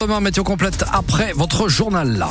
Demain, météo complète après votre journal là.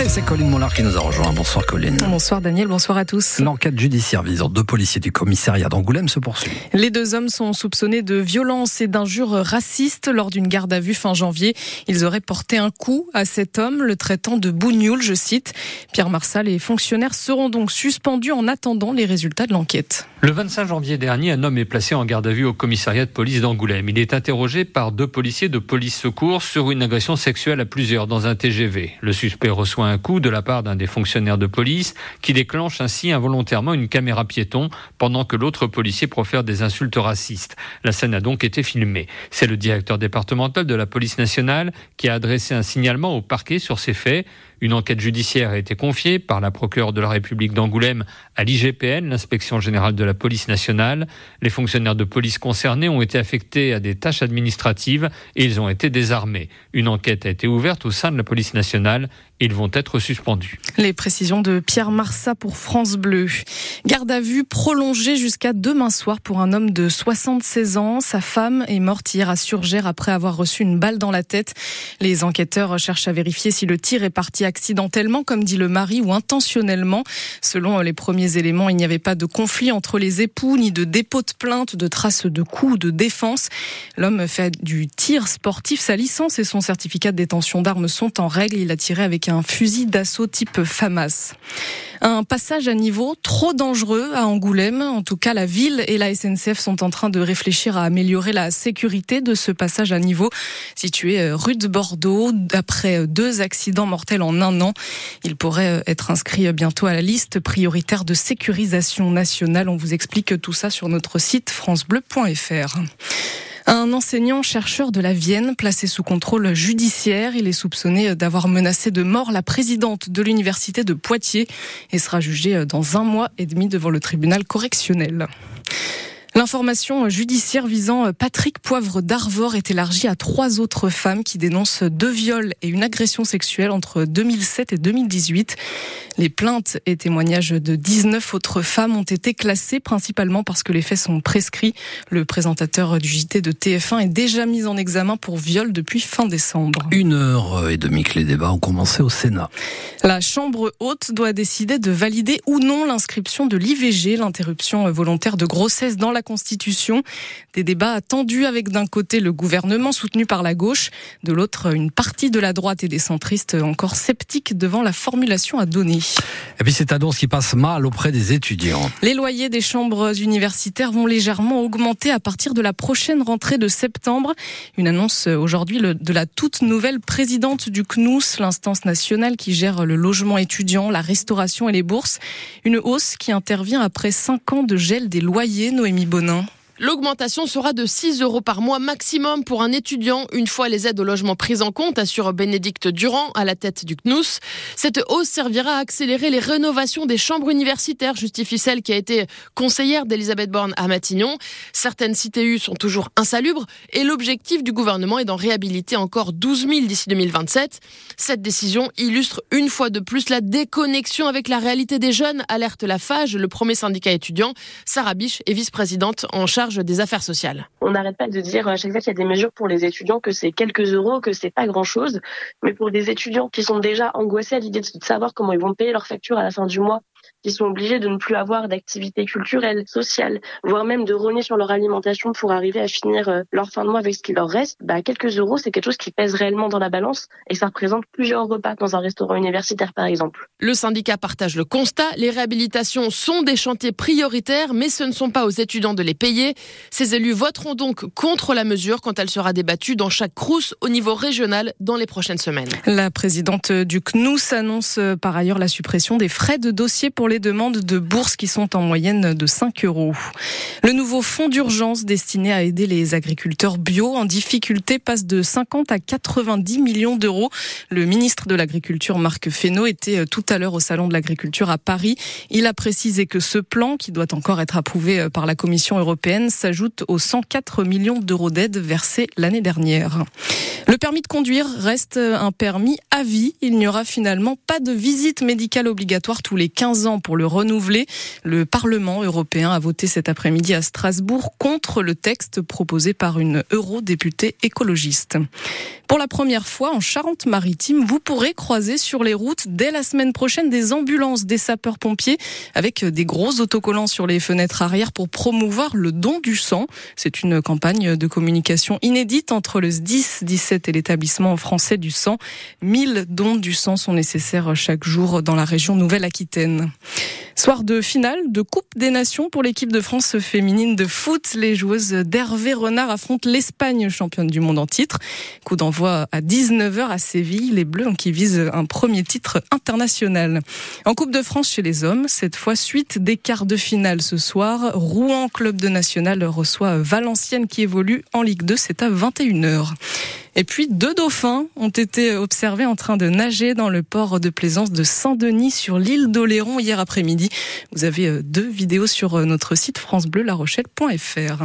Et c'est Colline Mollard qui nous a rejoint. Bonsoir Colline. Bonsoir Daniel, bonsoir à tous. L'enquête judiciaire visant deux policiers du commissariat d'Angoulême se poursuit. Les deux hommes sont soupçonnés de violence et d'injures racistes lors d'une garde à vue fin janvier. Ils auraient porté un coup à cet homme, le traitant de bougnoul, je cite. Pierre Marsal et fonctionnaires seront donc suspendus en attendant les résultats de l'enquête. Le 25 janvier dernier, un homme est placé en garde à vue au commissariat de police d'Angoulême. Il est interrogé par deux policiers de police secours sur une agression sexuelle à plusieurs dans un TGV. Le suspect reçoit un coup de la part d'un des fonctionnaires de police qui déclenche ainsi involontairement une caméra piéton pendant que l'autre policier profère des insultes racistes. La scène a donc été filmée. C'est le directeur départemental de la police nationale qui a adressé un signalement au parquet sur ces faits. Une enquête judiciaire a été confiée par la procureure de la République d'Angoulême à l'IGPN, l'inspection générale de la police nationale. Les fonctionnaires de police concernés ont été affectés à des tâches administratives et ils ont été désarmés. Une enquête a été ouverte au sein de la police nationale. Ils vont être suspendus. Les précisions de Pierre Marsat pour France Bleu. Garde à vue prolongée jusqu'à demain soir pour un homme de 76 ans. Sa femme est morte hier à Surgère après avoir reçu une balle dans la tête. Les enquêteurs cherchent à vérifier si le tir est parti accidentellement, comme dit le mari, ou intentionnellement. Selon les premiers éléments, il n'y avait pas de conflit entre les époux, ni de dépôt de plainte, de traces de coups, de défense. L'homme fait du tir sportif. Sa licence et son certificat de détention d'armes sont en règle. Il a tiré avec un fusil d'assaut type FAMAS. Un passage à niveau trop dangereux à Angoulême. En tout cas, la ville et la SNCF sont en train de réfléchir à améliorer la sécurité de ce passage à niveau situé euh, rue de Bordeaux après deux accidents mortels en un an. Il pourrait euh, être inscrit bientôt à la liste prioritaire de sécurisation nationale. On vous explique tout ça sur notre site francebleu.fr. Un enseignant chercheur de la Vienne placé sous contrôle judiciaire. Il est soupçonné d'avoir menacé de mort la présidente de l'université de Poitiers et sera jugé dans un mois et demi devant le tribunal correctionnel. L'information judiciaire visant Patrick Poivre d'Arvor est élargie à trois autres femmes qui dénoncent deux viols et une agression sexuelle entre 2007 et 2018. Les plaintes et témoignages de 19 autres femmes ont été classés principalement parce que les faits sont prescrits. Le présentateur du JT de TF1 est déjà mis en examen pour viol depuis fin décembre. Une heure et demie que les débats ont commencé au Sénat. La Chambre haute doit décider de valider ou non l'inscription de l'IVG, l'interruption volontaire de grossesse dans la Constitution. Des débats attendus avec d'un côté le gouvernement soutenu par la gauche, de l'autre une partie de la droite et des centristes encore sceptiques devant la formulation à donner. Et puis cette annonce qui passe mal auprès des étudiants. Les loyers des chambres universitaires vont légèrement augmenter à partir de la prochaine rentrée de septembre. Une annonce aujourd'hui de la toute nouvelle présidente du CNUS, l'instance nationale qui gère le logement étudiant, la restauration et les bourses. Une hausse qui intervient après cinq ans de gel des loyers, Noémie Bonin. L'augmentation sera de 6 euros par mois maximum pour un étudiant, une fois les aides au logement prises en compte, assure Bénédicte Durand à la tête du CNUS. Cette hausse servira à accélérer les rénovations des chambres universitaires, justifie celle qui a été conseillère d'Elisabeth Borne à Matignon. Certaines CTU sont toujours insalubres et l'objectif du gouvernement est d'en réhabiliter encore 12 000 d'ici 2027. Cette décision illustre une fois de plus la déconnexion avec la réalité des jeunes, alerte la FAGE, le premier syndicat étudiant. Sarah Biche est vice-présidente en charge des affaires sociales. On n'arrête pas de dire à chaque fois qu'il y a des mesures pour les étudiants que c'est quelques euros, que c'est pas grand chose. Mais pour des étudiants qui sont déjà angoissés à l'idée de savoir comment ils vont payer leurs factures à la fin du mois, qui sont obligés de ne plus avoir d'activités culturelles, sociales, voire même de rogner sur leur alimentation pour arriver à finir euh, leur fin de mois avec ce qui leur reste, bah, quelques euros, c'est quelque chose qui pèse réellement dans la balance et ça représente plusieurs repas dans un restaurant universitaire, par exemple. Le syndicat partage le constat. Les réhabilitations sont des chantiers prioritaires, mais ce ne sont pas aux étudiants de les payer. Ces élus voteront donc contre la mesure quand elle sera débattue dans chaque crous au niveau régional dans les prochaines semaines. La présidente du CNUS annonce euh, par ailleurs la suppression des frais de dossier pour les demandes de bourses qui sont en moyenne de 5 euros. Le nouveau fonds d'urgence destiné à aider les agriculteurs bio en difficulté passe de 50 à 90 millions d'euros. Le ministre de l'Agriculture, Marc Fesneau, était tout à l'heure au Salon de l'Agriculture à Paris. Il a précisé que ce plan, qui doit encore être approuvé par la Commission européenne, s'ajoute aux 104 millions d'euros d'aide versés l'année dernière. Le permis de conduire reste un permis à vie. Il n'y aura finalement pas de visite médicale obligatoire tous les 15 ans pour le renouveler. Le Parlement européen a voté cet après-midi à Strasbourg contre le texte proposé par une eurodéputée écologiste. Pour la première fois en Charente-Maritime, vous pourrez croiser sur les routes dès la semaine prochaine des ambulances des sapeurs-pompiers avec des gros autocollants sur les fenêtres arrière pour promouvoir le don du sang. C'est une campagne de communication inédite entre le 10, 17 et l'établissement français du sang. 1000 dons du sang sont nécessaires chaque jour dans la région Nouvelle-Aquitaine. Soir de finale de Coupe des Nations pour l'équipe de France féminine de foot. Les joueuses d'Hervé Renard affrontent l'Espagne, championne du monde en titre. Coup d'envoi à 19h à Séville. Les Bleus qui visent un premier titre international. En Coupe de France chez les hommes, cette fois suite des quarts de finale ce soir. Rouen, club de national, reçoit Valenciennes qui évolue en Ligue 2. C'est à 21h. Et puis deux dauphins ont été observés en train de nager dans le port de plaisance de Saint-Denis sur l'île d'Oléron hier après-midi. Vous avez deux vidéos sur notre site francebleu-larochelle.fr.